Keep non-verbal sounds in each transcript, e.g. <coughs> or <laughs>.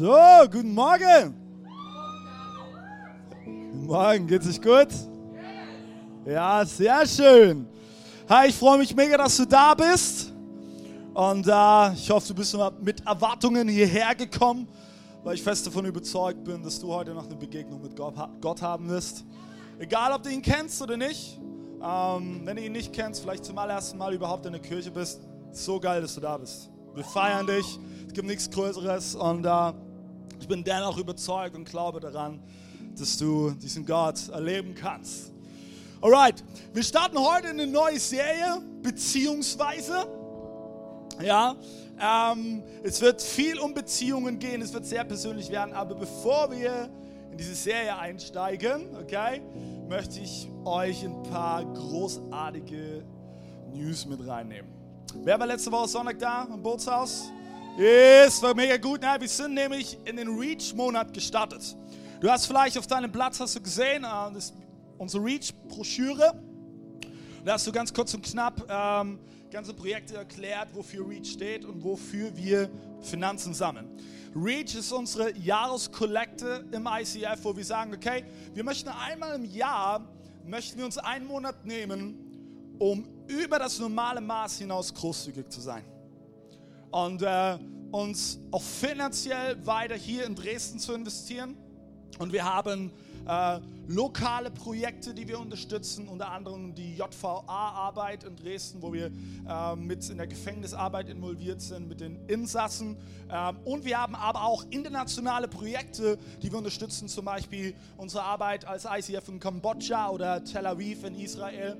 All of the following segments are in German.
So, guten Morgen. Guten Morgen, geht's euch gut? Ja, sehr schön. Hi, ich freue mich mega, dass du da bist. Und äh, ich hoffe, du bist mit Erwartungen hierher gekommen, weil ich fest davon überzeugt bin, dass du heute noch eine Begegnung mit Gott, haben wirst. Egal, ob du ihn kennst oder nicht. Ähm, wenn du ihn nicht kennst, vielleicht zum allerersten Mal überhaupt in der Kirche bist, so geil, dass du da bist. Wir feiern dich. Es gibt nichts Größeres und äh, ich bin dennoch überzeugt und glaube daran, dass du diesen Gott erleben kannst. Alright, wir starten heute eine neue Serie, beziehungsweise, ja, ähm, es wird viel um Beziehungen gehen, es wird sehr persönlich werden, aber bevor wir in diese Serie einsteigen, okay, möchte ich euch ein paar großartige News mit reinnehmen. Wer war letzte Woche Sonntag da im Bootshaus? Yes, war mega gut. Ja, wir sind nämlich in den Reach-Monat gestartet. Du hast vielleicht auf deinem Platz hast du gesehen, äh, das unsere Reach-Broschüre. Da hast du ganz kurz und knapp ähm, ganze Projekte erklärt, wofür Reach steht und wofür wir Finanzen sammeln. Reach ist unsere Jahreskollekte im ICF, wo wir sagen, okay, wir möchten einmal im Jahr, möchten wir uns einen Monat nehmen, um über das normale Maß hinaus großzügig zu sein und äh, uns auch finanziell weiter hier in Dresden zu investieren. Und wir haben äh, lokale Projekte, die wir unterstützen, unter anderem die JVA-Arbeit in Dresden, wo wir äh, mit in der Gefängnisarbeit involviert sind, mit den Insassen. Ähm, und wir haben aber auch internationale Projekte, die wir unterstützen, zum Beispiel unsere Arbeit als ICF in Kambodscha oder Tel Aviv in Israel.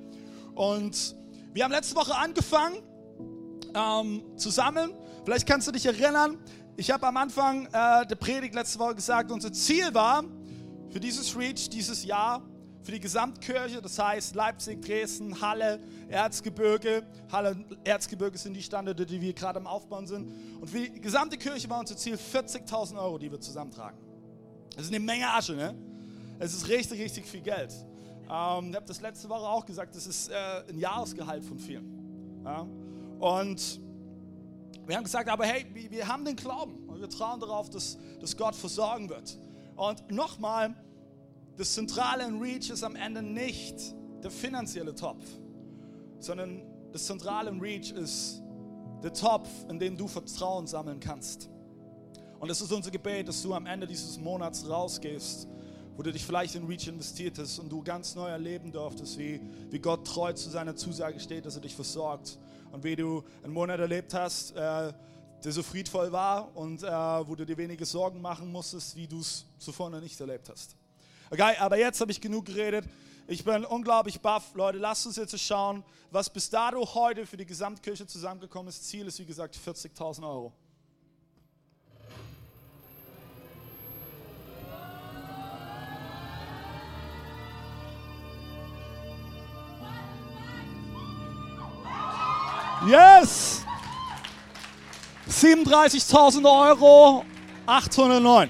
Und wir haben letzte Woche angefangen ähm, zu sammeln. Vielleicht kannst du dich erinnern, ich habe am Anfang äh, der Predigt letzte Woche gesagt, unser Ziel war für dieses Reach, dieses Jahr, für die Gesamtkirche, das heißt Leipzig, Dresden, Halle, Erzgebirge. Halle und Erzgebirge sind die Standorte, die wir gerade am Aufbauen sind. Und für die gesamte Kirche war unser Ziel 40.000 Euro, die wir zusammentragen. Das ist eine Menge Asche, ne? Es ist richtig, richtig viel Geld. Ähm, ich habe das letzte Woche auch gesagt, das ist äh, ein Jahresgehalt von vielen. Ja? Und wir haben gesagt, aber hey, wir haben den Glauben und wir trauen darauf, dass, dass Gott versorgen wird. Und nochmal, das Zentrale in Reach ist am Ende nicht der finanzielle Topf, sondern das Zentrale in Reach ist der Topf, in dem du Vertrauen sammeln kannst. Und es ist unser Gebet, dass du am Ende dieses Monats rausgehst, wo du dich vielleicht in Reach investiert hast und du ganz neu erleben durftest, wie, wie Gott treu zu seiner Zusage steht, dass er dich versorgt und wie du einen Monat erlebt hast, äh, der so friedvoll war und äh, wo du dir wenige Sorgen machen musstest, wie du es zuvor noch nicht erlebt hast. Okay, aber jetzt habe ich genug geredet. Ich bin unglaublich baff. Leute, lasst uns jetzt schauen, was bis dato heute für die Gesamtkirche zusammengekommen ist. Ziel ist, wie gesagt, 40.000 Euro. Yes! 37.000 Euro, 809.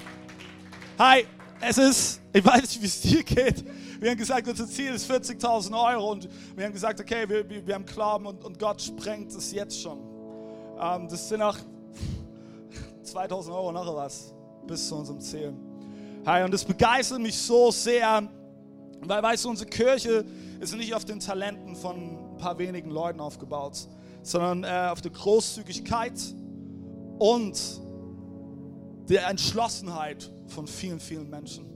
Hi, es ist, ich weiß nicht, wie es dir geht. Wir haben gesagt, unser Ziel ist 40.000 Euro und wir haben gesagt, okay, wir, wir, wir haben Glauben und, und, Gott sprengt es jetzt schon. Ähm, das sind auch <laughs> 2.000 Euro noch was bis zu unserem Ziel. Hi, und das begeistert mich so sehr, weil, weißt du, unsere Kirche ist nicht auf den Talenten von ein paar wenigen Leuten aufgebaut, sondern äh, auf der Großzügigkeit und der Entschlossenheit von vielen, vielen Menschen.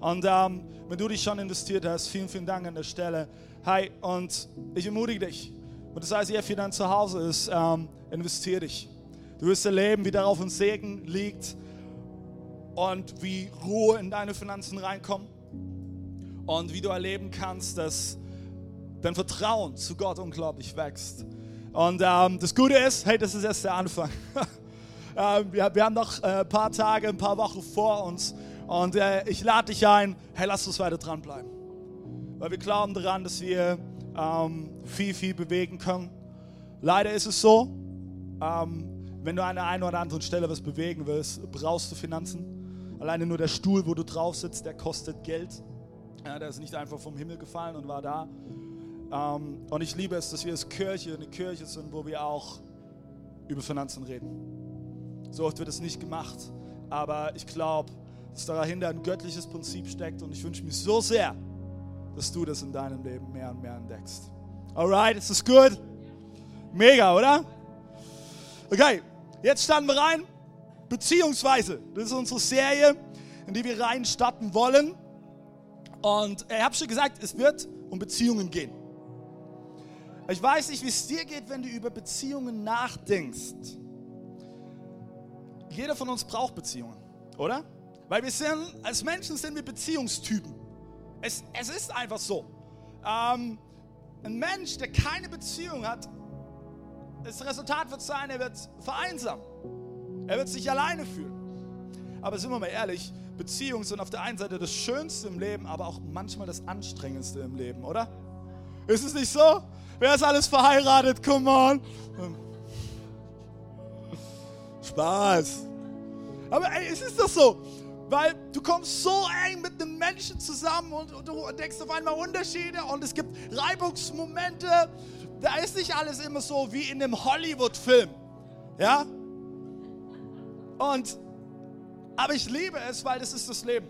Und ähm, wenn du dich schon investiert hast, vielen, vielen Dank an der Stelle. Hi, und ich ermutige dich. Und das heißt, ihr dann zu Hause ist, ähm, investier dich. Du wirst erleben, wie darauf ein Segen liegt und wie Ruhe in deine Finanzen reinkommt und wie du erleben kannst, dass dein Vertrauen zu Gott unglaublich wächst. Und ähm, das Gute ist, hey, das ist erst der Anfang. <laughs> äh, wir, wir haben noch ein äh, paar Tage, ein paar Wochen vor uns. Und äh, ich lade dich ein, hey, lass uns weiter dranbleiben. Weil wir glauben daran, dass wir ähm, viel, viel bewegen können. Leider ist es so, ähm, wenn du an der einen oder anderen Stelle was bewegen willst, brauchst du Finanzen. Alleine nur der Stuhl, wo du drauf sitzt, der kostet Geld. Ja, der ist nicht einfach vom Himmel gefallen und war da. Ähm, und ich liebe es, dass wir als Kirche eine Kirche sind, wo wir auch über Finanzen reden. So oft wird es nicht gemacht, aber ich glaube, dass dahinter ein göttliches Prinzip steckt und ich wünsche mir so sehr, dass du das in deinem Leben mehr und mehr entdeckst. Alright, ist das gut? Mega, oder? Okay, jetzt starten wir rein. Beziehungsweise, das ist unsere Serie, in die wir rein starten wollen. Und ich habe schon gesagt, es wird um Beziehungen gehen. Ich weiß nicht, wie es dir geht, wenn du über Beziehungen nachdenkst. Jeder von uns braucht Beziehungen, oder? Weil wir sind, als Menschen sind wir Beziehungstypen. Es, es ist einfach so. Ähm, ein Mensch, der keine Beziehung hat, das Resultat wird sein, er wird vereinsamen. Er wird sich alleine fühlen. Aber sind wir mal ehrlich, Beziehungen sind auf der einen Seite das Schönste im Leben, aber auch manchmal das Anstrengendste im Leben, oder? Ist es nicht so? Wer ist alles verheiratet? Come on. Spaß. Aber ey, es ist doch so. Weil du kommst so eng mit einem Menschen zusammen und, und du denkst auf einmal Unterschiede und es gibt Reibungsmomente. Da ist nicht alles immer so wie in einem Hollywood-Film. Ja? Und aber ich liebe es, weil das ist das Leben.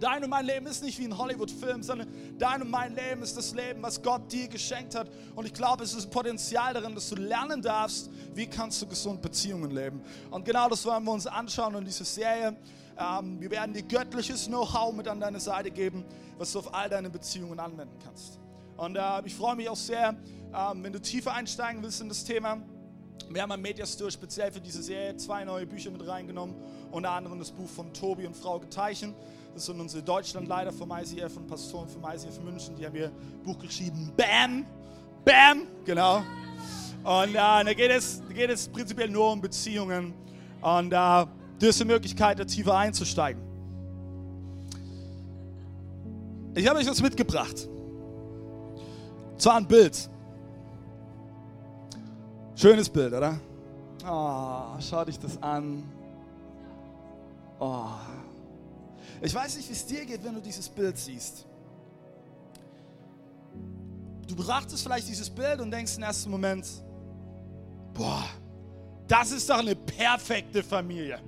Dein und mein Leben ist nicht wie ein Hollywood-Film, sondern dein und mein Leben ist das Leben, was Gott dir geschenkt hat. Und ich glaube, es ist ein Potenzial darin, dass du lernen darfst, wie kannst du gesund Beziehungen leben. Und genau das wollen wir uns anschauen in dieser Serie. Ähm, wir werden dir göttliches Know-how mit an deine Seite geben, was du auf all deine Beziehungen anwenden kannst. Und äh, ich freue mich auch sehr, ähm, wenn du tiefer einsteigen willst in das Thema. Wir haben am Mediastore speziell für diese Serie zwei neue Bücher mit reingenommen. Unter anderem das Buch von Tobi und Frau Geteichen. Das sind unsere Deutschlandleiter vom ICF und Pastoren vom ICF München. Die haben ihr Buch geschrieben. Bam! Bam! Genau. Und äh, da, geht es, geht es prinzipiell nur um Beziehungen. Und äh, du hast die Möglichkeit, da tiefer einzusteigen. Ich habe euch was mitgebracht. Zwar ein Bild. Schönes Bild, oder? Oh, schau dich das an. Oh. Ich weiß nicht, wie es dir geht, wenn du dieses Bild siehst. Du betrachtest vielleicht dieses Bild und denkst im ersten Moment, boah, das ist doch eine perfekte Familie.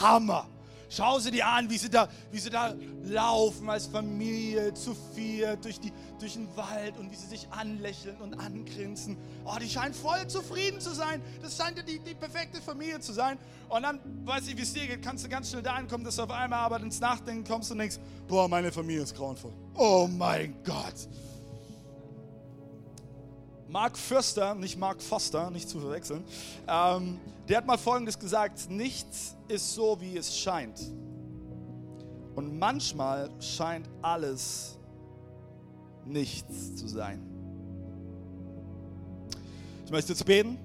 Hammer. Schau sie dir an, wie sie da, wie sie da laufen als Familie zu vier durch, die, durch den Wald und wie sie sich anlächeln und angrinsen. Oh, die scheinen voll zufrieden zu sein. Das scheint ja die, die perfekte Familie zu sein. Und dann, weiß ich, wie es dir geht, kannst du ganz schnell dahin kommen, dass du auf einmal aber ins Nachdenken kommst und denkst, boah, meine Familie ist grauenvoll. Oh mein Gott. Mark Fürster, nicht Mark Foster, nicht zu verwechseln, ähm, der hat mal Folgendes gesagt, nichts ist so, wie es scheint. Und manchmal scheint alles nichts zu sein. Ich möchte jetzt beten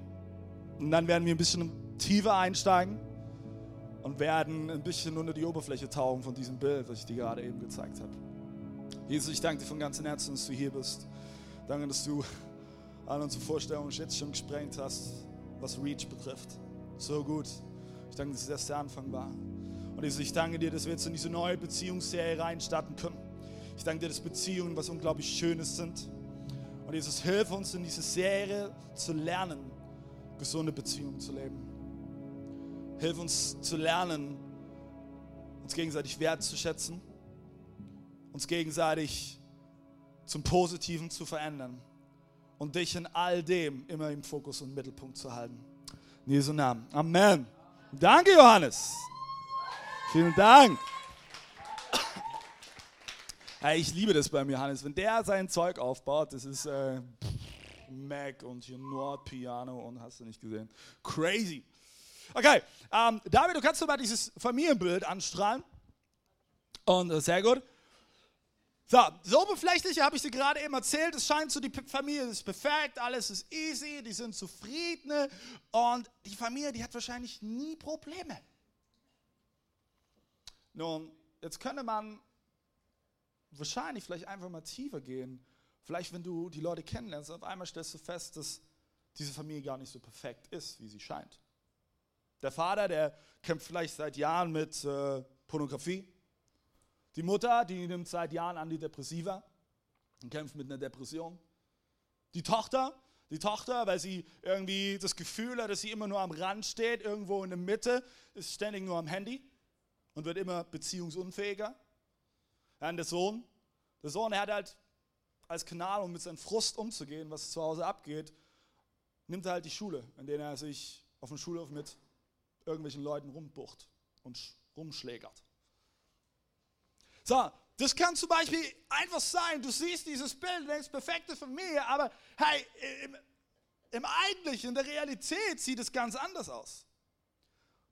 und dann werden wir ein bisschen tiefer einsteigen und werden ein bisschen unter die Oberfläche tauchen von diesem Bild, das ich dir gerade eben gezeigt habe. Jesus, ich danke dir von ganzem Herzen, dass du hier bist. Danke, dass du all unsere Vorstellungen jetzt schon gesprengt hast, was Reach betrifft. So gut. Ich danke, dass es erst der Anfang war. Und Jesus, ich danke dir, dass wir jetzt in diese neue Beziehungsserie reinstarten können. Ich danke dir, dass Beziehungen was unglaublich Schönes sind. Und Jesus, hilf uns in dieser Serie zu lernen, gesunde Beziehungen zu leben. Hilf uns zu lernen, uns gegenseitig wertzuschätzen, uns gegenseitig zum Positiven zu verändern und dich in all dem immer im Fokus und Mittelpunkt zu halten. In Jesu Namen. Amen. Danke, Johannes. Vielen Dank. Hey, ich liebe das beim Johannes. Wenn der sein Zeug aufbaut, das ist äh, Mac und hier Nordpiano und hast du nicht gesehen. Crazy. Okay, ähm, David, du kannst mal dieses Familienbild anstrahlen. Und äh, sehr gut. So, so oberflächlich habe ich dir gerade eben erzählt. Es scheint so, die Familie ist perfekt, alles ist easy, die sind zufrieden und die Familie, die hat wahrscheinlich nie Probleme. Nun, jetzt könnte man wahrscheinlich vielleicht einfach mal tiefer gehen. Vielleicht, wenn du die Leute kennenlernst, auf einmal stellst du fest, dass diese Familie gar nicht so perfekt ist, wie sie scheint. Der Vater, der kämpft vielleicht seit Jahren mit äh, Pornografie. Die Mutter, die nimmt seit Jahren Antidepressiva und kämpft mit einer Depression. Die Tochter, die Tochter, weil sie irgendwie das Gefühl hat, dass sie immer nur am Rand steht, irgendwo in der Mitte, ist ständig nur am Handy und wird immer beziehungsunfähiger. Dann der Sohn. Der Sohn, er hat halt als Kanal, um mit seinem Frust umzugehen, was zu Hause abgeht, nimmt er halt die Schule, in der er sich auf dem Schulhof mit irgendwelchen Leuten rumbucht und rumschlägert. So, das kann zum Beispiel einfach sein, du siehst dieses Bild, denkst, perfekte Familie, aber hey, im, im Eigentlichen, in der Realität sieht es ganz anders aus.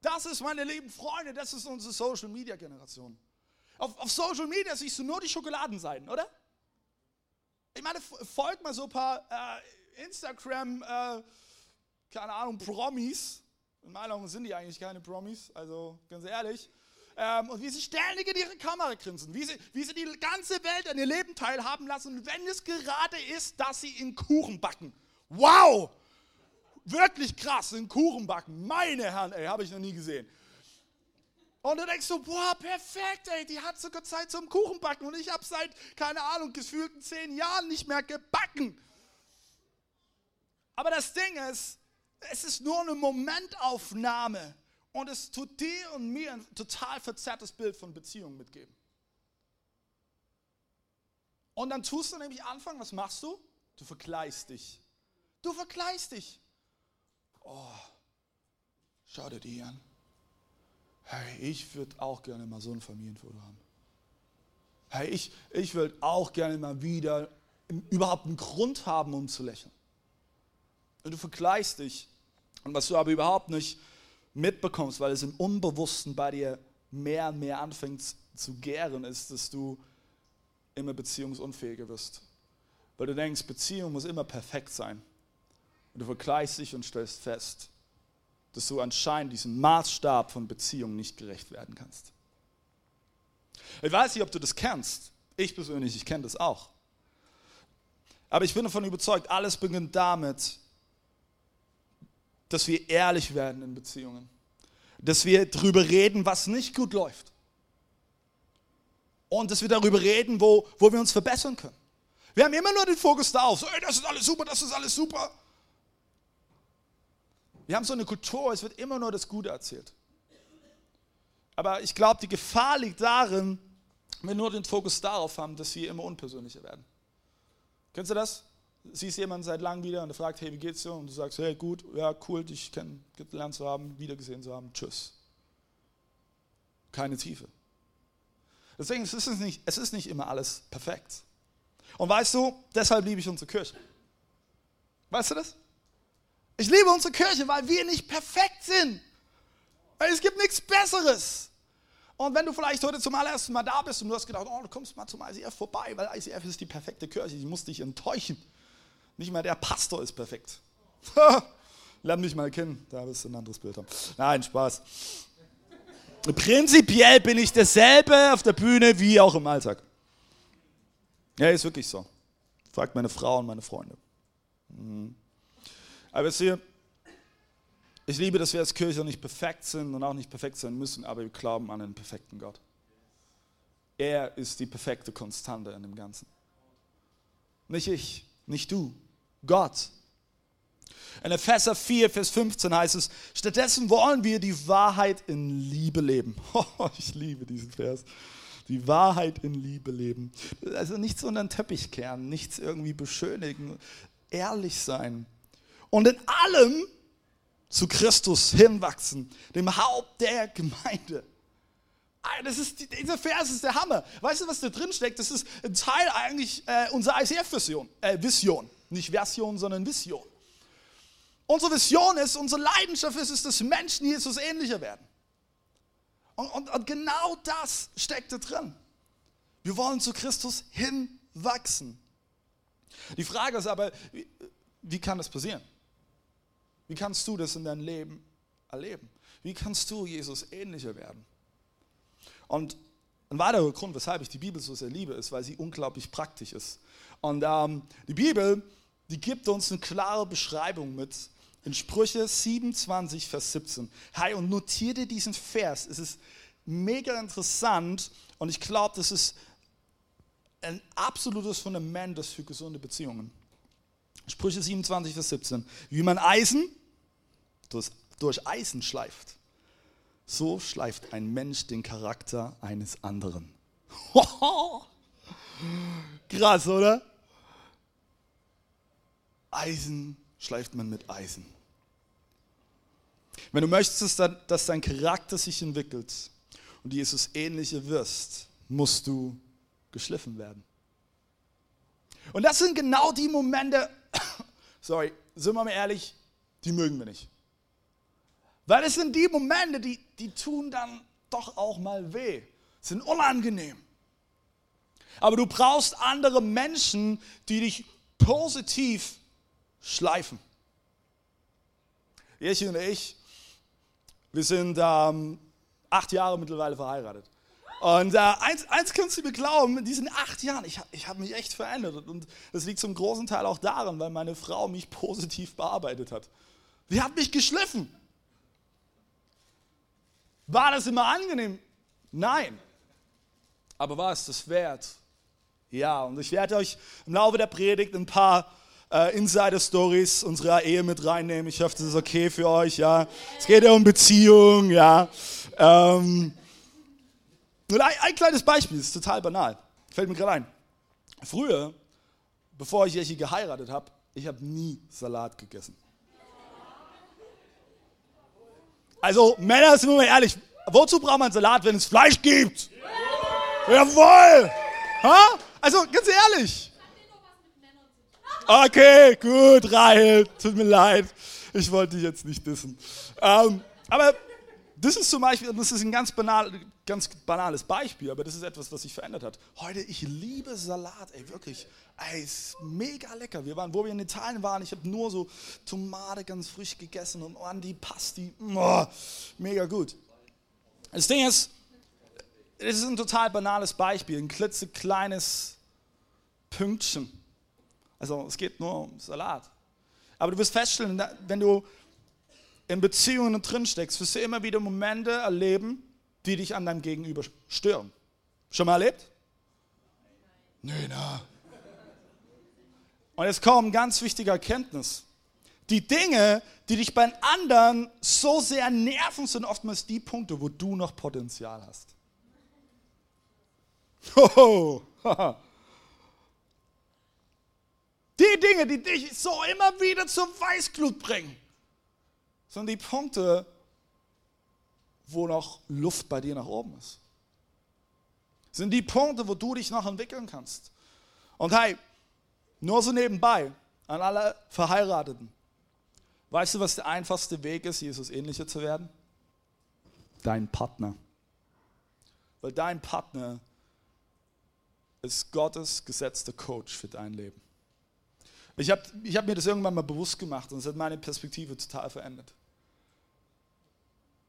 Das ist, meine lieben Freunde, das ist unsere Social Media Generation. Auf, auf Social Media siehst du nur die Schokoladenseiten, oder? Ich meine, folgt mal so ein paar äh, Instagram, äh, keine Ahnung, Promis. In meiner Meinung sind die eigentlich keine Promis, also ganz ehrlich ähm, und wie sie ständig in ihre Kamera grinsen, wie sie, wie sie die ganze Welt an ihr Leben teilhaben lassen, wenn es gerade ist, dass sie in Kuchen backen. Wow! Wirklich krass, in Kuchen backen. Meine Herren, ey, habe ich noch nie gesehen. Und du denkst so, boah, perfekt, ey, die hat sogar Zeit zum Kuchenbacken und ich habe seit, keine Ahnung, gefühlten zehn Jahren nicht mehr gebacken. Aber das Ding ist, es ist nur eine Momentaufnahme und es tut dir und mir ein total verzerrtes Bild von Beziehungen mitgeben. Und dann tust du nämlich anfangen, was machst du? Du vergleichst dich. Du vergleichst dich. Oh, schau dir die an. Hey, ich würde auch gerne mal so ein Familienfoto haben. Hey, ich, ich würde auch gerne mal wieder überhaupt einen Grund haben, um zu lächeln. Und du vergleichst dich. Und was du aber überhaupt nicht mitbekommst, weil es im Unbewussten bei dir mehr und mehr anfängt zu gären, ist, dass du immer beziehungsunfähiger wirst. Weil du denkst, Beziehung muss immer perfekt sein. Und du vergleichst dich und stellst fest, dass du anscheinend diesem Maßstab von Beziehung nicht gerecht werden kannst. Ich weiß nicht, ob du das kennst. Ich persönlich, ich kenne das auch. Aber ich bin davon überzeugt, alles beginnt damit, dass wir ehrlich werden in Beziehungen. Dass wir darüber reden, was nicht gut läuft. Und dass wir darüber reden, wo, wo wir uns verbessern können. Wir haben immer nur den Fokus darauf, so, ey, das ist alles super, das ist alles super. Wir haben so eine Kultur, es wird immer nur das Gute erzählt. Aber ich glaube, die Gefahr liegt darin, wenn wir nur den Fokus darauf haben, dass wir immer unpersönlicher werden. Kennst du das? Siehst jemanden seit langem wieder und er fragt, hey, wie geht's dir? Und du sagst, hey, gut, ja, cool, dich kennengelernt zu haben, wiedergesehen zu haben, tschüss. Keine Tiefe. Deswegen es ist es nicht, es ist nicht immer alles perfekt. Und weißt du, deshalb liebe ich unsere Kirche. Weißt du das? Ich liebe unsere Kirche, weil wir nicht perfekt sind. Weil es gibt nichts Besseres. Und wenn du vielleicht heute zum allerersten Mal da bist und du hast gedacht, oh, du kommst mal zum ICF vorbei, weil ICF ist die perfekte Kirche, ich muss dich enttäuschen. Nicht mal der Pastor ist perfekt. <laughs> Lern mich mal kennen, da wirst du ein anderes Bild haben. Nein, Spaß. Prinzipiell bin ich dasselbe auf der Bühne wie auch im Alltag. Ja, ist wirklich so. Fragt meine Frau und meine Freunde. Mhm. Aber wisst ihr, ich liebe, dass wir als Kirche nicht perfekt sind und auch nicht perfekt sein müssen, aber wir glauben an einen perfekten Gott. Er ist die perfekte Konstante in dem Ganzen. Nicht ich, nicht du, Gott. In Epheser 4, Vers 15 heißt es, stattdessen wollen wir die Wahrheit in Liebe leben. <laughs> Oh, ich liebe diesen Vers. Die Wahrheit in Liebe leben. Also nichts unter den Teppich kehren, nichts irgendwie beschönigen, ehrlich sein. Und in allem zu Christus hinwachsen, dem Haupt der Gemeinde. Das ist, dieser Vers ist der Hammer. Weißt du, was da drin steckt? Das ist ein Teil eigentlich äh, unserer ICF-Vision. Äh, Vision. Nicht Version, sondern Vision. Unsere Vision ist, unsere Leidenschaft ist es, dass Menschen Jesus ähnlicher werden. Und, und, und genau das steckt da drin. Wir wollen zu Christus hinwachsen. Die Frage ist aber, wie, wie kann das passieren? Wie kannst du das in deinem Leben erleben? Wie kannst du Jesus ähnlicher werden? Und ein weiterer Grund, weshalb ich die Bibel so sehr liebe, ist, weil sie unglaublich praktisch ist. Und ähm, die Bibel, die gibt uns eine klare Beschreibung mit in Sprüche 27, Vers 17. Hey, und notiere dir diesen Vers. Es ist mega interessant und ich glaube, das ist ein absolutes Fundament für gesunde Beziehungen. Sprüche 27, Vers 17. Wie man Eisen durch, durch Eisen schleift, so schleift ein Mensch den Charakter eines anderen. <laughs> Krass, oder? Eisen schleift man mit Eisen. Wenn du möchtest, dass dein Charakter sich entwickelt und Jesus ähnlicher wirst, musst du geschliffen werden. Und das sind genau die Momente, <coughs> sorry, sind wir mal ehrlich, die mögen wir nicht. Weil es sind die Momente, die, die tun dann doch auch mal weh, sind unangenehm. Aber du brauchst andere Menschen, die dich positiv schleifen. Ich und ich, wir sind ähm, acht Jahre mittlerweile verheiratet. Und äh, eins, eins kannst du mir glauben, in diesen acht Jahren, ich, ich habe mich echt verändert. Und das liegt zum großen Teil auch daran, weil meine Frau mich positiv bearbeitet hat. Sie hat mich geschliffen. War das immer angenehm? Nein. Aber war es das wert? Ja, und ich werde euch im Laufe der Predigt ein paar äh, Insider-Stories unserer Ehe mit reinnehmen. Ich hoffe, das ist okay für euch. Ja, es geht ja um Beziehung. Ja. Ähm, und ein, ein kleines Beispiel, das ist total banal. Fällt mir gerade ein. Früher, bevor ich Jeschi geheiratet habe, ich habe nie Salat gegessen. Also Männer, sind wir mal ehrlich, wozu braucht man Salat, wenn es Fleisch gibt? Jawohl! Ha? Also ganz ehrlich. Okay, gut, Rahel, tut mir leid. Ich wollte dich jetzt nicht dissen. Ähm, aber das ist zum Beispiel, das ist ein ganz, banal, ganz banales Beispiel, aber das ist etwas, was sich verändert hat. Heute, ich liebe Salat, ey, wirklich. Ey, ist mega lecker. Wir waren, wo wir in Italien waren, ich habe nur so Tomate ganz frisch gegessen und Antipasti, oh, mega gut. Das Ding ist, es ist ein total banales Beispiel, ein klitzekleines Pünktchen. Also es geht nur um Salat. Aber du wirst feststellen, wenn du in Beziehungen drin steckst, wirst du immer wieder Momente erleben, die dich an deinem Gegenüber stören. Schon mal erlebt? Nein. na. Und jetzt kommt eine ganz wichtige Erkenntnis. Die Dinge, die dich bei anderen so sehr nerven, sind oftmals die Punkte, wo du noch Potenzial hast. Hoho. <laughs> Die Dinge, die dich so immer wieder zur Weißglut bringen, sind die Punkte, wo noch Luft bei dir nach oben ist. Sind die Punkte, wo du dich noch entwickeln kannst. Und hey, nur so nebenbei, an alle Verheirateten. Weißt du, was der einfachste Weg ist, Jesus ähnlicher zu werden? Dein Partner. Weil dein Partner ist Gottes gesetzter Coach für dein Leben. Ich habe ich hab mir das irgendwann mal bewusst gemacht und es hat meine Perspektive total verändert.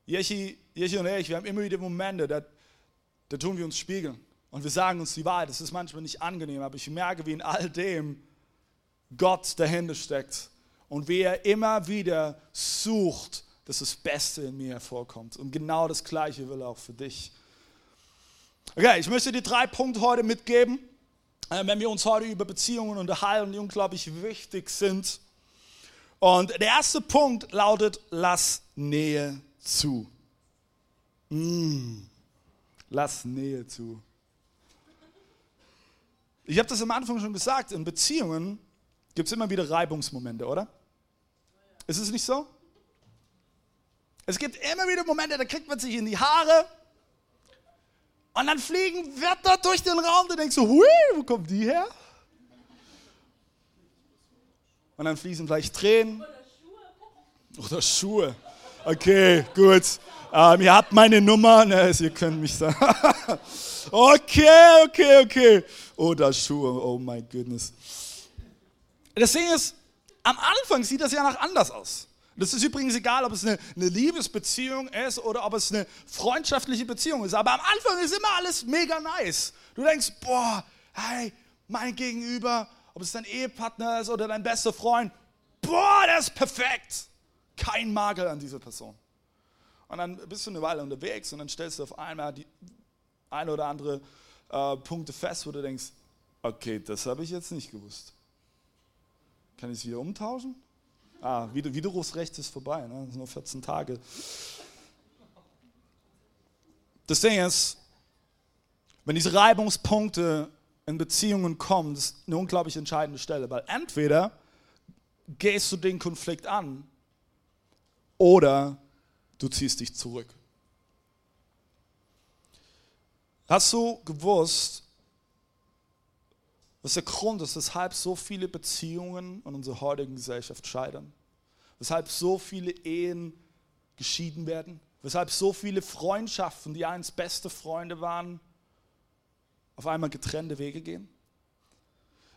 Jechi, und ich, wir haben immer wieder Momente, da, da tun wir uns spiegeln und wir sagen uns die Wahrheit. Das ist manchmal nicht angenehm, aber ich merke, wie in all dem Gott dahinter steckt und wie er immer wieder sucht, dass das Beste in mir hervorkommt. Und genau das Gleiche will er auch für dich. Okay, ich möchte dir drei Punkte heute mitgeben, wenn wir uns heute über Beziehungen unterhalten, die unglaublich wichtig sind. Und der erste Punkt lautet, lass Nähe zu. Mm, lass Nähe zu. Ich habe das am Anfang schon gesagt, in Beziehungen gibt es immer wieder Reibungsmomente, oder? Ist es nicht so? Es gibt immer wieder Momente, da kriegt man sich in die Haare und dann fliegen Wörter durch den Raum, du denkst so, hui, wo kommt die her? Und dann fließen vielleicht Tränen. Oder Schuhe. Oder. Okay, gut. Ähm, ihr habt meine Nummer, ne, also ihr könnt mich sagen. <laughs> okay, okay, okay. Da Schuhe, oh mein goodness. Das Ding ist, am Anfang sieht das ja noch anders aus. Das ist übrigens egal, ob es eine, eine, Liebesbeziehung ist oder ob es eine freundschaftliche Beziehung ist. Aber am Anfang ist immer alles mega nice. Du denkst, boah, hey, mein Gegenüber, ob es dein Ehepartner ist oder dein bester Freund, boah, der ist perfekt. Kein Makel an dieser Person. Und dann bist du eine Weile unterwegs und dann stellst du auf einmal die ein oder andere äh, Punkte fest, wo du denkst, okay, das habe ich jetzt nicht gewusst. Kann ich es wieder umtauschen? Ah, Widerrufsrecht ist vorbei, ne? das sind nur 14 Tage. Das Ding ist, wenn diese Reibungspunkte in Beziehungen kommen, das ist eine unglaublich entscheidende Stelle, weil entweder gehst du den Konflikt an oder du ziehst dich zurück. Hast du gewusst, was der Grund ist, weshalb so viele Beziehungen in unserer heutigen Gesellschaft scheitern? Weshalb so viele Ehen geschieden werden? Weshalb so viele Freundschaften, die einst beste Freunde waren, auf einmal getrennte Wege gehen?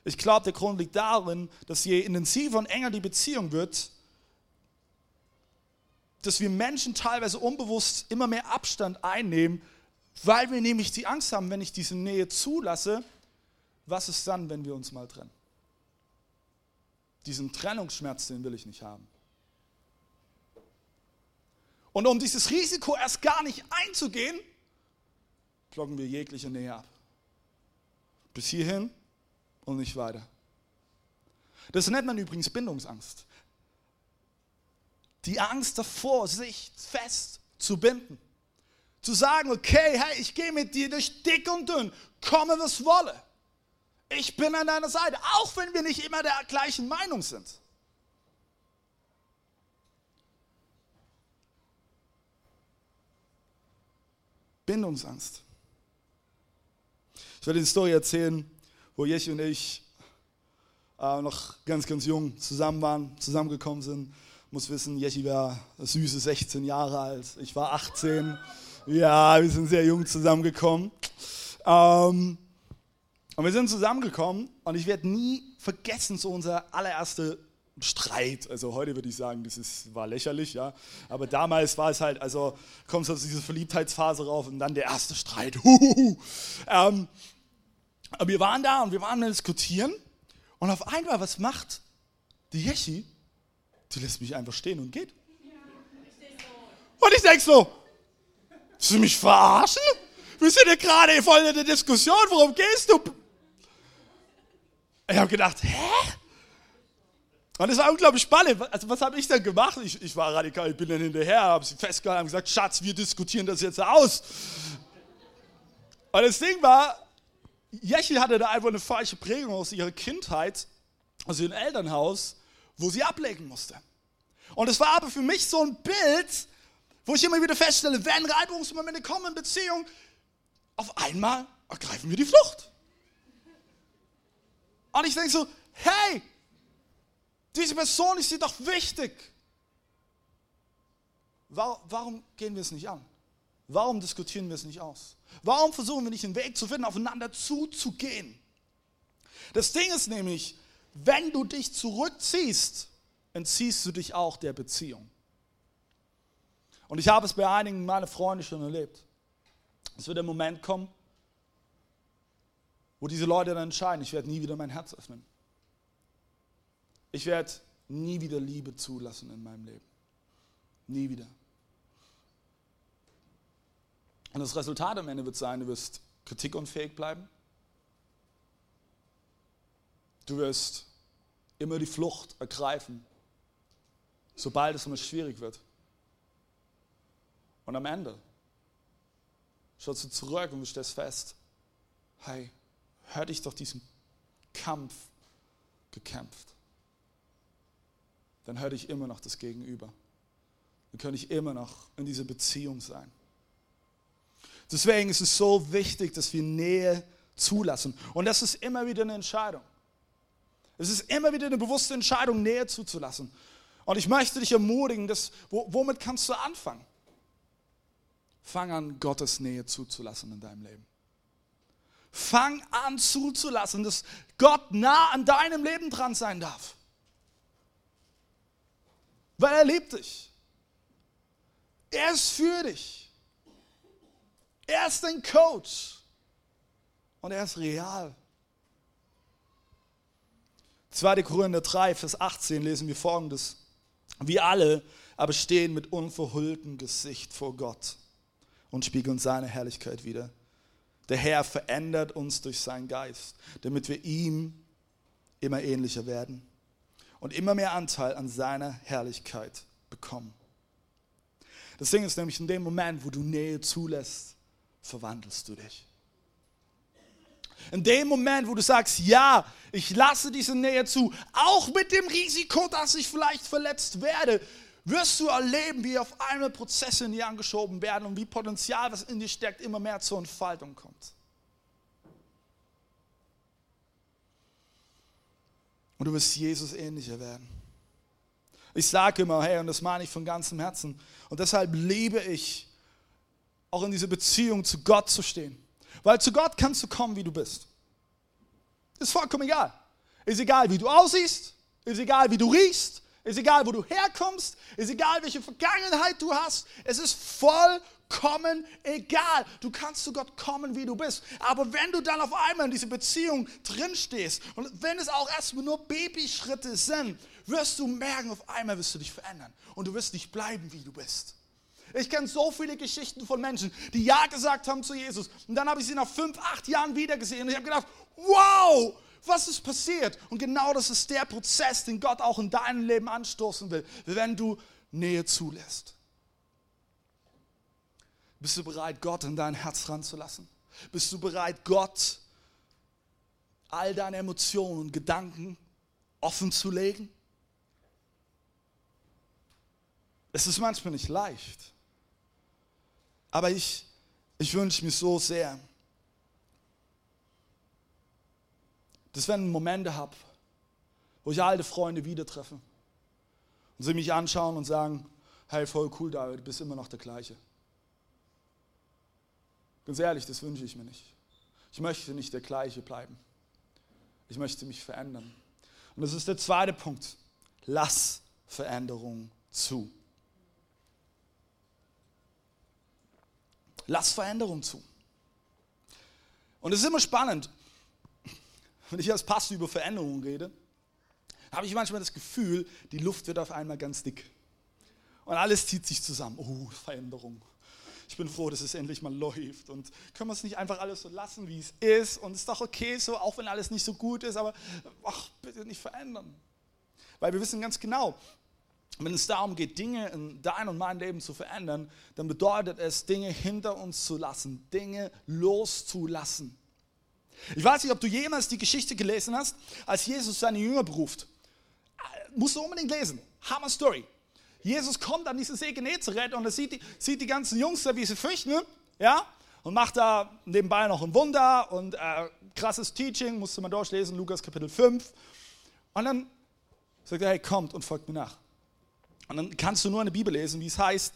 Ich glaube, der Grund liegt darin, dass je intensiver und enger die Beziehung wird, dass wir Menschen teilweise unbewusst immer mehr Abstand einnehmen, weil wir nämlich die Angst haben, wenn ich diese Nähe zulasse, was ist dann, wenn wir uns mal trennen? Diesen Trennungsschmerz, den will ich nicht haben. Und um dieses Risiko erst gar nicht einzugehen, blocken wir jegliche Nähe ab. Bis hierhin und nicht weiter. Das nennt man übrigens Bindungsangst. Die Angst davor, sich fest zu binden. Zu sagen, okay, hey, ich gehe mit dir durch dick und dünn, komme was wolle. Ich bin an deiner Seite, auch wenn wir nicht immer der gleichen Meinung sind. Bindungsangst. Ich werde die Story erzählen, wo Jechi und ich äh, noch ganz, ganz jung zusammen waren, zusammengekommen sind. Muss wissen, Jechi war süße 16 Jahre alt, ich war 18. Ja, wir sind sehr jung zusammengekommen. Ähm, und wir sind zusammengekommen und ich werde nie vergessen, so unser allererster Streit. Also heute würde ich sagen, das ist, war lächerlich, ja. Aber damals war es halt, also kommt so diese Verliebtheitsphase rauf und dann der erste Streit. <laughs> ähm, aber wir waren da und wir waren am Diskutieren und auf einmal, was macht die Yeshi? Die lässt mich einfach stehen und geht. Und ich denke so, willst du mich verarschen? Wir sind ja gerade voll in der Diskussion, worum gehst du? Ich habe gedacht, hä? Und es war unglaublich spannend. Also was habe ich dann gemacht? Ich, ich, war radikal, ich bin dann hinterher, habe sie festgehalten und gesagt, Schatz, wir diskutieren das jetzt aus. Und das Ding war, Jechi hatte da einfach eine falsche Prägung aus ihrer Kindheit, aus ihrem Elternhaus, wo sie ablegen musste. Und es war aber für mich so ein Bild, wo ich immer wieder feststelle, wenn Reibungsmomente kommen in Beziehung, auf einmal ergreifen wir die Flucht. Und ich denke so, hey, diese Person ist dir doch wichtig. Warum gehen wir es nicht an? Warum diskutieren wir es nicht aus? Warum versuchen wir nicht einen Weg zu finden, aufeinander zuzugehen? Das Ding ist nämlich, wenn du dich zurückziehst, entziehst du dich auch der Beziehung. Und ich habe es bei einigen meiner Freunde schon erlebt. Es wird der Moment kommen, wo diese Leute dann entscheiden, ich werde nie wieder mein Herz öffnen. Ich werde nie wieder Liebe zulassen in meinem Leben. Nie wieder. Und das Resultat am Ende wird sein, du wirst kritikunfähig bleiben. Du wirst immer die Flucht ergreifen, sobald es immer schwierig wird. Und am Ende schaust du zurück und du stellst fest, hey, hätte ich doch diesen Kampf gekämpft, dann hätte ich immer noch das Gegenüber. Dann könnte ich immer noch in dieser Beziehung sein. Deswegen ist es so wichtig, dass wir Nähe zulassen. Und das ist immer wieder eine Entscheidung. Es ist immer wieder eine bewusste Entscheidung, Nähe zuzulassen. Und ich möchte dich ermutigen, dass, womit kannst du anfangen? Fang an, Gottes Nähe zuzulassen in deinem Leben. Fang an zuzulassen, dass Gott nah an deinem Leben dran sein darf. Weil er liebt dich. Er ist für dich. Er ist dein Coach. Und er ist real. 2. Korinther 3, Vers 18 lesen wir folgendes. Wir alle aber stehen mit unverhülltem Gesicht vor Gott und spiegeln seine Herrlichkeit wieder. Der Herr verändert uns durch seinen Geist, damit wir ihm immer ähnlicher werden und immer mehr Anteil an seiner Herrlichkeit bekommen. Das Ding ist nämlich in dem Moment, wo du Nähe zulässt, verwandelst du dich. In dem Moment, wo du sagst, ja, ich lasse diese Nähe zu, auch mit dem Risiko, dass ich vielleicht verletzt werde, wirst du erleben, wie auf einmal Prozesse in dir angeschoben werden und wie Potenzial, was in dir steckt, immer mehr zur Entfaltung kommt. Und du wirst Jesus ähnlicher werden. Ich sage immer, hey, und das meine ich von ganzem Herzen. Und deshalb liebe ich, auch in dieser Beziehung zu Gott zu stehen. Weil zu Gott kannst du kommen, wie du bist. Ist vollkommen egal. Ist egal, wie du aussiehst. Ist egal, wie du riechst. Ist egal, wo du herkommst. Ist egal, welche Vergangenheit du hast. Es ist vollkommen egal. Du kannst zu Gott kommen, wie du bist. Aber wenn du dann auf einmal in dieser Beziehung drinstehst und wenn es auch erstmal nur Babyschritte sind, wirst du merken, auf einmal wirst du dich verändern. Und du wirst nicht bleiben, wie du bist. Ich kenne so viele Geschichten von Menschen, die Ja gesagt haben zu Jesus. Und dann habe ich sie nach fünf, acht Jahren wiedergesehen. Und ich habe gedacht, wow, was ist passiert? Und genau das ist der Prozess, den Gott auch in deinem Leben anstoßen will, wenn du Nähe zulässt. Bist du bereit, Gott in dein Herz ranzulassen? Bist du bereit, Gott all deine Emotionen und Gedanken offen zu legen? Es ist manchmal nicht leicht. Aber ich, ich wünsche mir so sehr, dass wenn ich Momente habe, wo ich alte Freunde wieder treffe und sie mich anschauen und sagen, hey, voll cool, David, du bist immer noch der gleiche. Ganz ehrlich, das wünsche ich mir nicht. Ich möchte nicht der gleiche bleiben. Ich möchte mich verändern. Und das ist der zweite Punkt. Lass Veränderung zu. Lass Veränderung zu. Und es ist immer spannend, wenn ich als Pastor über Veränderungen rede, habe ich manchmal das Gefühl, die Luft wird auf einmal ganz dick. Und alles zieht sich zusammen. Oh, Veränderung. Ich bin froh, dass es endlich mal läuft. Und können wir es nicht einfach alles so lassen, wie es ist? Und es ist doch okay so, auch wenn alles nicht so gut ist, aber ach, bitte nicht verändern. Weil wir wissen ganz genau, wenn es darum geht, Dinge in dein und mein Leben zu verändern, dann bedeutet es, Dinge hinter uns zu lassen, Dinge loszulassen. Ich weiß nicht, ob du jemals die Geschichte gelesen hast, als Jesus seine Jünger beruft. Musst du unbedingt lesen. Hammer Story. Jesus kommt an diesen See Genezareth und er sieht die, sieht die ganzen Jungs da, wie sie fürchten, ja, und macht da nebenbei noch ein Wunder und äh, krasses Teaching, musste man durchlesen, Lukas Kapitel 5. Und dann sagt er, hey, kommt und folgt mir nach. Und dann kannst du nur in der Bibel lesen, wie es heißt,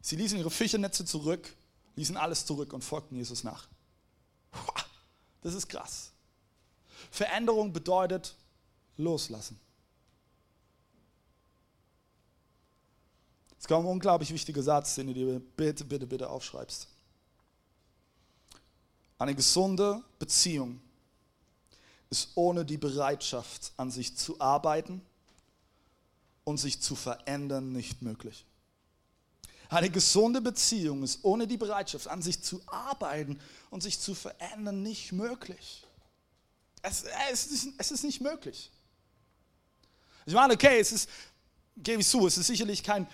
sie ließen ihre Fischernetze zurück, ließen alles zurück und folgten Jesus nach. Das ist krass. Veränderung bedeutet loslassen. Jetzt kommt ein unglaublich wichtiger Satz, den du dir bitte, bitte, bitte aufschreibst. Eine gesunde Beziehung ist ohne die Bereitschaft, an sich zu arbeiten, und sich zu verändern nicht möglich. Eine gesunde Beziehung ist ohne die Bereitschaft, an sich zu arbeiten und sich zu verändern, nicht möglich. Es, es, ist, es ist nicht möglich. Ich meine, okay, es ist, gebe ich zu, es ist sicherlich kein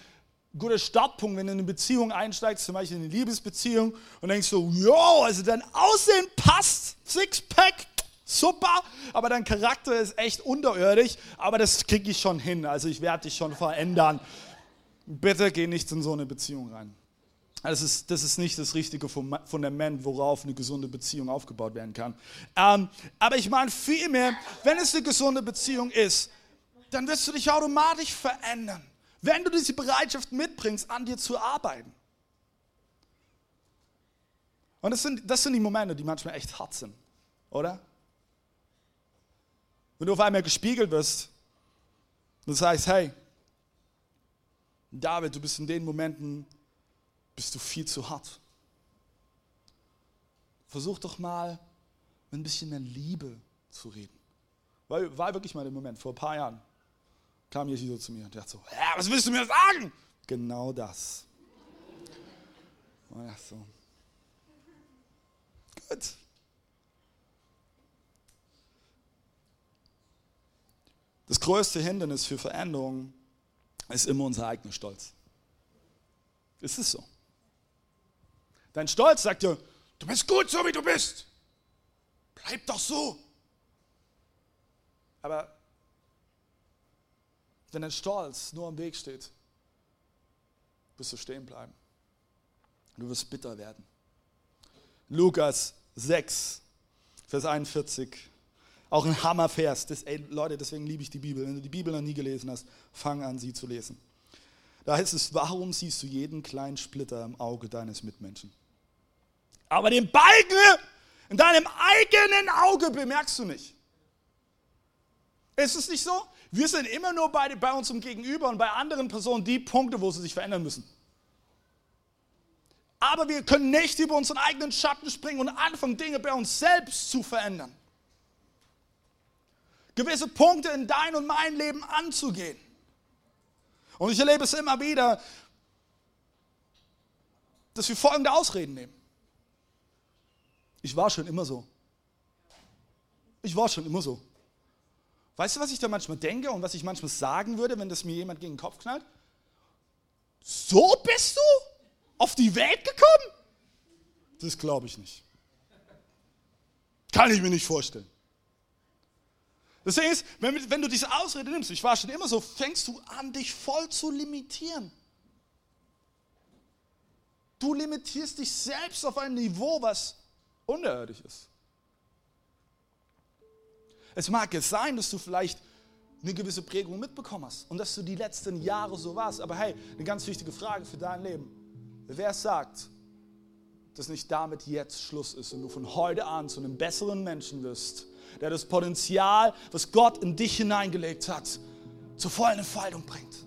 guter Startpunkt, wenn du in eine Beziehung einsteigst, zum Beispiel in eine Liebesbeziehung und denkst so, yo, also dein Aussehen passt, Sixpack, super, aber dein Charakter ist echt unterirdisch, aber das kriege ich schon hin, also ich werde dich schon verändern. Bitte geh nicht in so eine Beziehung rein. Das ist, das ist nicht das richtige Fundament, worauf eine gesunde Beziehung aufgebaut werden kann. Ähm, aber ich meine vielmehr, wenn es eine gesunde Beziehung ist, dann wirst du dich automatisch verändern. Wenn du diese Bereitschaft mitbringst, an dir zu arbeiten. Und das sind, das sind die Momente, die manchmal echt hart sind, oder? Wenn du auf einmal gespiegelt wirst und sagst, hey, David, du bist in den Momenten, bist du viel zu hart. Versuch doch mal mit ein bisschen mehr Liebe zu reden. War, war wirklich mal der Moment, vor ein paar Jahren kam Jeschi so zu mir und dachte so, ja, was willst du mir sagen? Genau das. Und ich so, gut. Das größte Hindernis für Veränderung ist immer unser eigener Stolz. Ist es so? Dein Stolz sagt dir, du bist gut so wie du bist. Bleib doch so. Aber wenn dein Stolz nur am Weg steht, wirst du stehen bleiben. Du wirst bitter werden. Lukas 6, Vers 41. Auch ein Hammervers. Das, ey, Leute, deswegen liebe ich die Bibel. Wenn du die Bibel noch nie gelesen hast, fang an, sie zu lesen. Da heißt es, warum siehst du jeden kleinen Splitter im Auge deines Mitmenschen? Aber den Balken in deinem eigenen Auge bemerkst du nicht. Ist es nicht so? Wir sind immer nur bei, bei unserem Gegenüber und bei anderen Personen die Punkte, wo sie sich verändern müssen. Aber wir können nicht über unseren eigenen Schatten springen und anfangen, Dinge bei uns selbst zu verändern. Gewisse Punkte in dein und mein Leben anzugehen. Und ich erlebe es immer wieder, dass wir folgende Ausreden nehmen. Ich war schon immer so. Ich war schon immer so. Weißt du, was ich da manchmal denke und was ich manchmal sagen würde, wenn das mir jemand gegen den Kopf knallt? So bist du auf die Welt gekommen? Das glaube ich nicht. Kann ich mir nicht vorstellen. Deswegen ist, wenn, wenn du diese Ausrede nimmst, ich war schon immer so, fängst du an, dich voll zu limitieren. Du limitierst dich selbst auf ein Niveau, was unterirdisch ist. Es mag es sein, dass du vielleicht eine gewisse Prägung mitbekommen hast und dass du die letzten Jahre so warst. Aber hey, eine ganz wichtige Frage für dein Leben. Wer sagt, dass nicht damit jetzt Schluss ist und du von heute an zu einem besseren Menschen wirst, der das Potenzial, was Gott in dich hineingelegt hat, zur vollen Entfaltung bringt?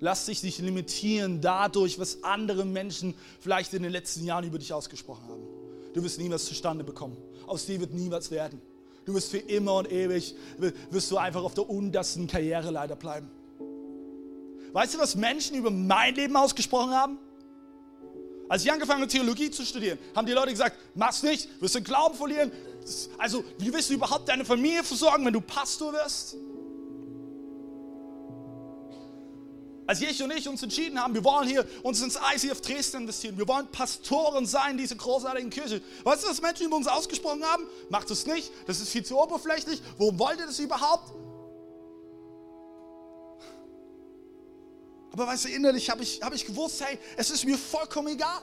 Lass dich nicht limitieren dadurch, was andere Menschen vielleicht in den letzten Jahren über dich ausgesprochen haben. Du wirst nie was zustande bekommen. Aus dir wird nie was werden. Du wirst für immer und ewig, wirst du einfach auf der untersten Karriereleiter bleiben. Weißt du, was Menschen über mein Leben ausgesprochen haben? Als ich angefangen habe, Theologie zu studieren, haben die Leute gesagt, mach's nicht, wirst den Glauben verlieren. Also, wie wirst du überhaupt deine Familie versorgen, wenn du Pastor wirst? Als ich und ich uns entschieden haben, wir wollen hier uns ins ICF Dresden investieren, wir wollen Pastoren sein, diese großartigen Kirche. Weißt du, was Menschen über uns ausgesprochen haben? Macht es nicht, das ist viel zu oberflächlich. Warum wollt ihr das überhaupt? Aber weißt du, innerlich habe ich, hab ich gewusst, hey, es ist mir vollkommen egal.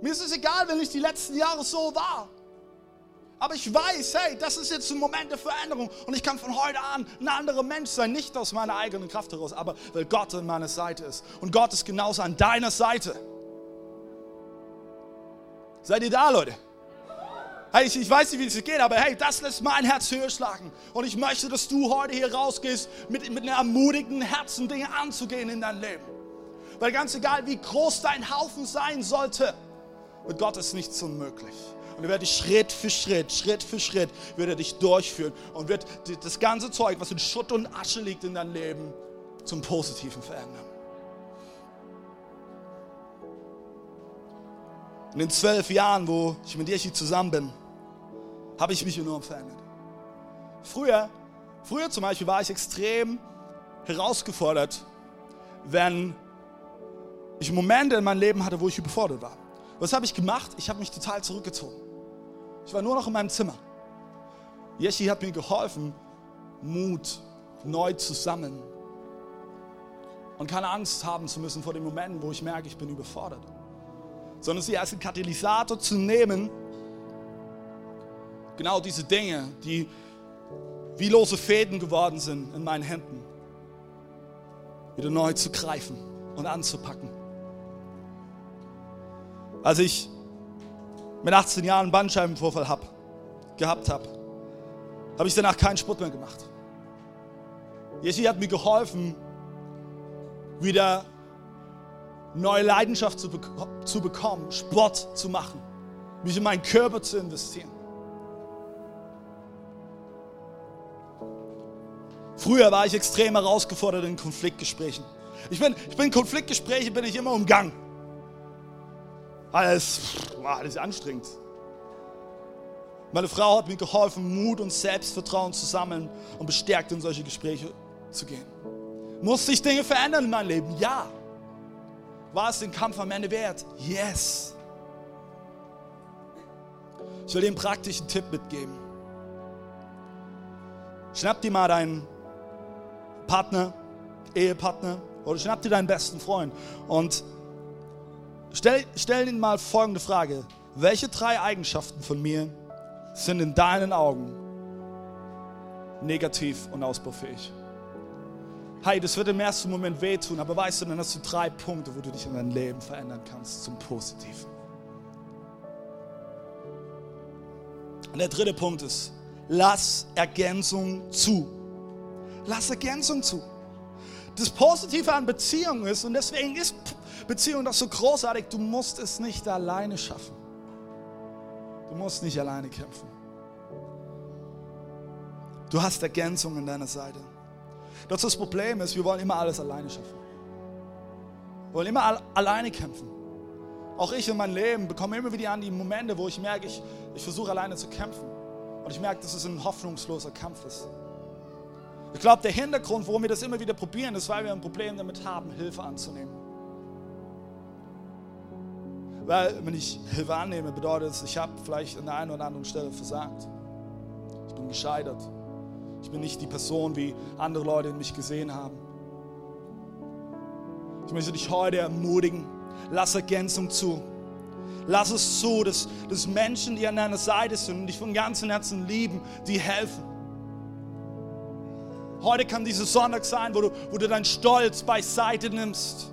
Mir ist es egal, wenn ich die letzten Jahre so war. Aber ich weiß, hey, das ist jetzt ein Moment der Veränderung und ich kann von heute an ein anderer Mensch sein, nicht aus meiner eigenen Kraft heraus, aber weil Gott an meiner Seite ist. Und Gott ist genauso an deiner Seite. Seid ihr da, Leute? Hey, ich, ich weiß nicht, wie es geht, aber hey, das lässt mein Herz höher schlagen. Und ich möchte, dass du heute hier rausgehst mit, mit einem ermutigten Herzen, Dinge anzugehen in dein Leben. Weil ganz egal, wie groß dein Haufen sein sollte, mit Gott ist nichts unmöglich. Und er wird dich Schritt für Schritt, Schritt für Schritt, wird er dich durchführen und wird das ganze Zeug, was in Schutt und Asche liegt in deinem Leben, zum Positiven verändern. In den zwölf Jahren, wo ich mit Jeschi zusammen bin, habe ich mich enorm verändert. Früher, früher zum Beispiel war ich extrem herausgefordert, wenn ich Momente in meinem Leben hatte, wo ich überfordert war. Was habe ich gemacht? Ich habe mich total zurückgezogen. Ich war nur noch in meinem Zimmer. Jeschi hat mir geholfen, Mut neu zu sammeln und keine Angst haben zu müssen vor den Momenten, wo ich merke, ich bin überfordert, sondern sie als einen Katalysator zu nehmen, genau diese Dinge, die wie lose Fäden geworden sind in meinen Händen, wieder neu zu greifen und anzupacken. Als ich mit 18 Jahren einen Bandscheibenvorfall hab, gehabt habe, habe ich danach keinen Sport mehr gemacht. Jesse hat mir geholfen, wieder neue Leidenschaft zu, zu bekommen, Sport zu machen, mich in meinen Körper zu investieren. Früher war ich extrem herausgefordert in Konfliktgesprächen. Ich bin, ich bin Konfliktgespräche bin ich immer umgangen. Alles, wow, anstrengend. Meine Frau hat mir geholfen, Mut und Selbstvertrauen zu sammeln und bestärkt in solche Gespräche zu gehen. Muss sich Dinge verändern in meinem Leben? Ja. War es den Kampf am Ende wert? Yes. Ich will dir einen praktischen Tipp mitgeben. Schnapp dir mal deinen Partner, Ehepartner oder schnapp dir deinen besten Freund und stell, stell ihn mal folgende Frage. Welche drei Eigenschaften von mir sind in deinen Augen negativ und ausbaufähig? Hey, das wird im ersten Moment wehtun, aber weißt du, dann hast du drei Punkte, wo du dich in deinem Leben verändern kannst zum Positiven. Und der dritte Punkt ist, lass Ergänzung zu. Lass Ergänzung zu. Das Positive an Beziehungen ist, und deswegen ist Beziehung doch so großartig, du musst es nicht alleine schaffen. Du musst nicht alleine kämpfen. Du hast Ergänzung an deiner Seite. Doch das Problem ist, wir wollen immer alles alleine schaffen. Wir wollen immer alleine kämpfen. Auch ich in meinem Leben bekomme immer wieder an die Momente, wo ich merke, ich, ich versuche alleine zu kämpfen. Und ich merke, dass es ein hoffnungsloser Kampf ist. Ich glaube, der Hintergrund, warum wir das immer wieder probieren, ist, weil wir ein Problem damit haben, Hilfe anzunehmen. Weil, wenn ich Hilfe annehme, bedeutet es, ich habe vielleicht an der einen oder anderen Stelle versagt. Ich bin gescheitert. Ich bin nicht die Person, wie andere Leute mich gesehen haben. Ich möchte dich heute ermutigen. Lass Ergänzung zu. Lass es zu, dass, dass Menschen, die an deiner Seite sind und dich von ganzem Herzen lieben, die helfen. Heute kann dieser Sonntag sein, wo du, wo du deinen Stolz beiseite nimmst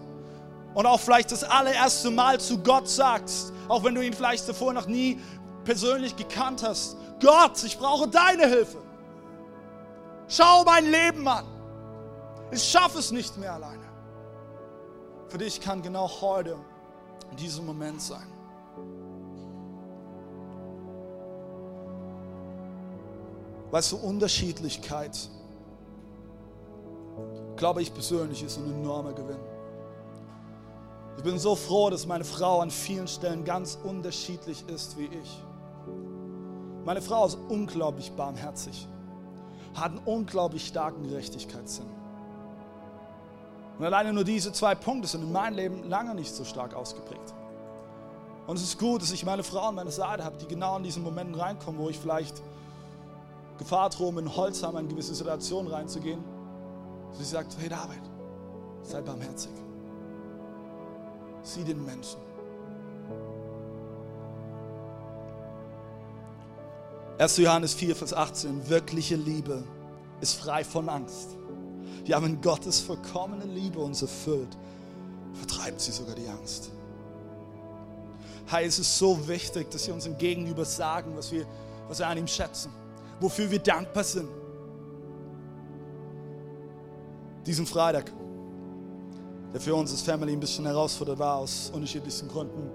und auch vielleicht das allererste Mal zu Gott sagst, auch wenn du ihn vielleicht davor noch nie persönlich gekannt hast. Gott, ich brauche deine Hilfe. Schau mein Leben an. Ich schaffe es nicht mehr alleine. Für dich kann genau heute in diesem Moment sein. Weißt du, Unterschiedlichkeit, glaube ich persönlich, ist ein enormer Gewinn. Ich bin so froh, dass meine Frau an vielen Stellen ganz unterschiedlich ist wie ich. Meine Frau ist unglaublich barmherzig hat einen unglaublich starken Gerechtigkeitssinn. Und alleine nur diese zwei Punkte sind in meinem Leben lange nicht so stark ausgeprägt. Und es ist gut, dass ich meine Frau an meiner Seite habe, die genau in diesen Momenten reinkommen, wo ich vielleicht Gefahr drohe, in Holzhammer in gewisse Situationen reinzugehen. Sie sagt, hey David, sei barmherzig. Sieh den Menschen. 1. Johannes 4, Vers 18, wirkliche Liebe ist frei von Angst. Ja, wenn Gottes vollkommene Liebe uns erfüllt, vertreibt sie sogar die Angst. Hey, es ist so wichtig, dass wir uns im Gegenüber sagen, was wir, was wir an ihm schätzen, wofür wir dankbar sind. Diesen Freitag, der für uns als Family ein bisschen herausfordernd war, aus unterschiedlichsten Gründen,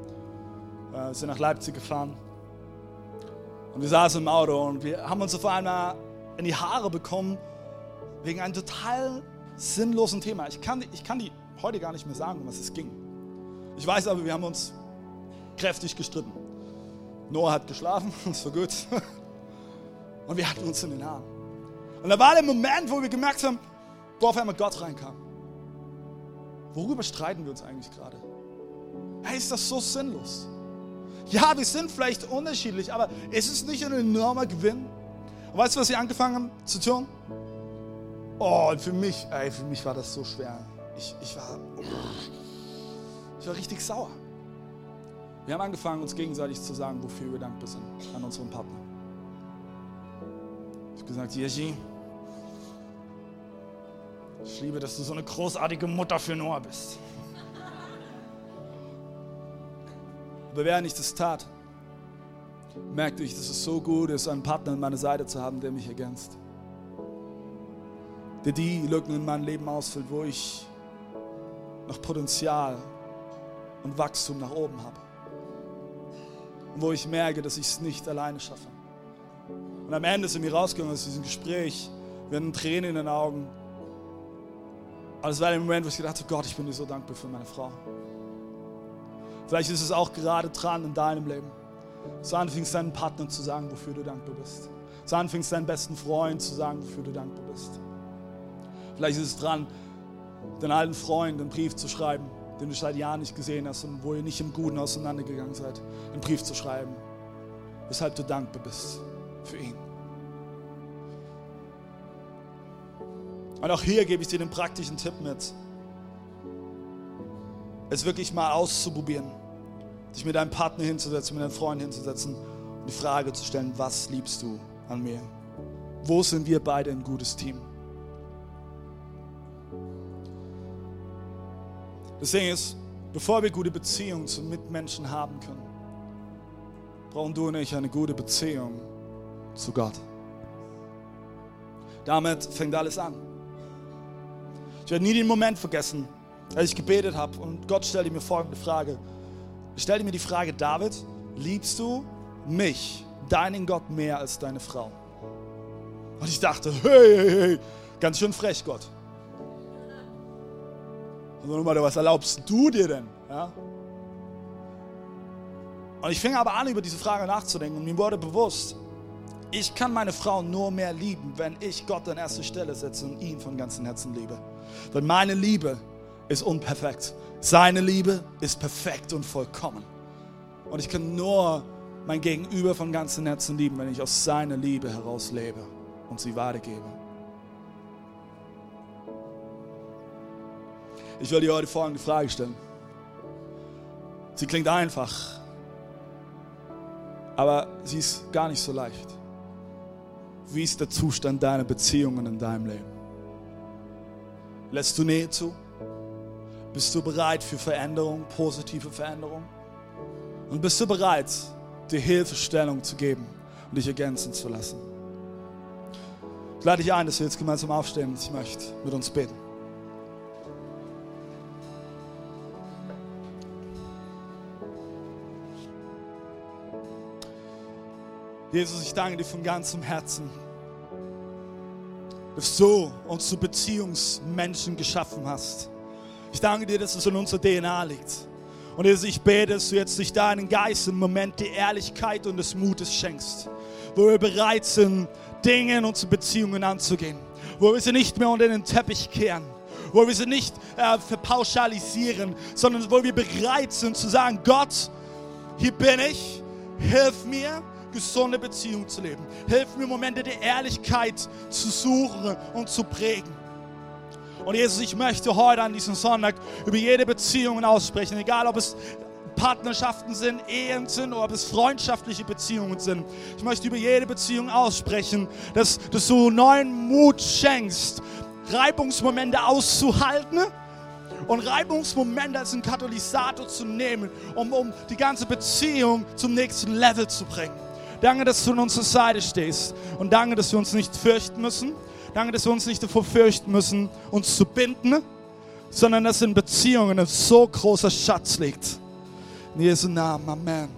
äh, sind nach Leipzig gefahren und wir saßen im Auto und wir haben uns auf einmal in die Haare bekommen wegen einem total sinnlosen Thema. Ich kann, ich kann die heute gar nicht mehr sagen, um was es ging. Ich weiß aber, wir haben uns kräftig gestritten. Noah hat geschlafen, <laughs> das war gut. Und wir hatten uns in den Haaren. Und da war der Moment, wo wir gemerkt haben, wo auf einmal Gott reinkam. Worüber streiten wir uns eigentlich gerade? Hey, ist das so sinnlos? Ja, wir sind vielleicht unterschiedlich, aber ist es nicht ein enormer Gewinn? Und weißt du, was sie angefangen haben zu tun? Oh, für mich, ey, für mich war das so schwer. Ich, ich, war, ich war richtig sauer. Wir haben angefangen, uns gegenseitig zu sagen, wofür wir dankbar sind an unseren Partner. Ich habe gesagt, Yeshi, Ich liebe, dass du so eine großartige Mutter für Noah bist. Aber während ich das tat, merkte ich, dass es so gut ist, einen Partner an meiner Seite zu haben, der mich ergänzt. Der die Lücken in meinem Leben ausfüllt, wo ich noch Potenzial und Wachstum nach oben habe. Und wo ich merke, dass ich es nicht alleine schaffe. Und am Ende sind wir rausgegangen aus diesem Gespräch, wir hatten Tränen in den Augen. Aber es war der Moment, wo ich gedacht habe, Gott, ich bin dir so dankbar für meine Frau. Vielleicht ist es auch gerade dran in deinem Leben. So anfängst deinen Partner zu sagen, wofür du dankbar bist. So anfängst deinen besten Freund zu sagen, wofür du dankbar bist. Vielleicht ist es dran, deinen alten Freund einen Brief zu schreiben, den du seit Jahren nicht gesehen hast und wo ihr nicht im Guten auseinandergegangen seid, einen Brief zu schreiben, weshalb du dankbar bist für ihn. Und auch hier gebe ich dir den praktischen Tipp mit, es wirklich mal auszuprobieren, dich mit deinem Partner hinzusetzen, mit deinem Freund hinzusetzen und die Frage zu stellen, was liebst du an mir? Wo sind wir beide ein gutes Team? Das Ding ist, bevor wir gute Beziehungen zu Mitmenschen haben können, brauchen du und ich eine gute Beziehung zu Gott. Damit fängt alles an. Ich werde nie den Moment vergessen, als ich gebetet habe und Gott stellte mir folgende Frage. Er stellte mir die Frage, David, liebst du mich, deinen Gott, mehr als deine Frau? Und ich dachte, hey, hey, hey, ganz schön frech, Gott. Und nochmal, was erlaubst du dir denn? Ja? Und ich fing aber an, über diese Frage nachzudenken und mir wurde bewusst, ich kann meine Frau nur mehr lieben, wenn ich Gott an erste Stelle setze und ihn von ganzem Herzen liebe. Denn meine Liebe ist unperfekt. Seine Liebe ist perfekt und vollkommen. Und ich kann nur mein Gegenüber von ganzem Herzen lieben, wenn ich aus seiner Liebe heraus lebe und sie weitergebe. Ich will dir heute folgende Frage stellen. Sie klingt einfach, aber sie ist gar nicht so leicht. Wie ist der Zustand deiner Beziehungen in deinem Leben? Lässt du Nähe zu? Bist du bereit für Veränderung, positive Veränderung? Und bist du bereit, dir Hilfestellung zu geben und dich ergänzen zu lassen? Ich lade dich ein, dass wir jetzt gemeinsam aufstehen und ich möchte mit uns beten. Jesus, ich danke dir von ganzem Herzen, dass du uns zu Beziehungsmenschen geschaffen hast. Ich danke dir, dass es in unserer DNA liegt. Und Jesus, ich bete, dass du jetzt durch deinen Geist im Moment die Ehrlichkeit und des Mutes schenkst, wo wir bereit sind, Dinge in unsere Beziehungen anzugehen, wo wir sie nicht mehr unter den Teppich kehren, wo wir sie nicht äh, verpauschalisieren, sondern wo wir bereit sind zu sagen, Gott, hier bin ich, hilf mir, gesunde Beziehung zu leben. Hilf mir, Momente der Ehrlichkeit zu suchen und zu prägen. Und Jesus, ich möchte heute an diesem Sonntag über jede Beziehung aussprechen, egal ob es Partnerschaften sind, Ehen sind oder ob es freundschaftliche Beziehungen sind. Ich möchte über jede Beziehung aussprechen, dass, dass du neuen Mut schenkst, Reibungsmomente auszuhalten und Reibungsmomente als einen Katalysator zu nehmen, um, um die ganze Beziehung zum nächsten Level zu bringen. Danke, dass du an unserer Seite stehst. Und danke, dass wir uns nicht fürchten müssen. Danke, dass wir uns nicht davor fürchten müssen, uns zu binden, sondern dass in Beziehungen ein so großer Schatz liegt. In Jesu Namen. Amen.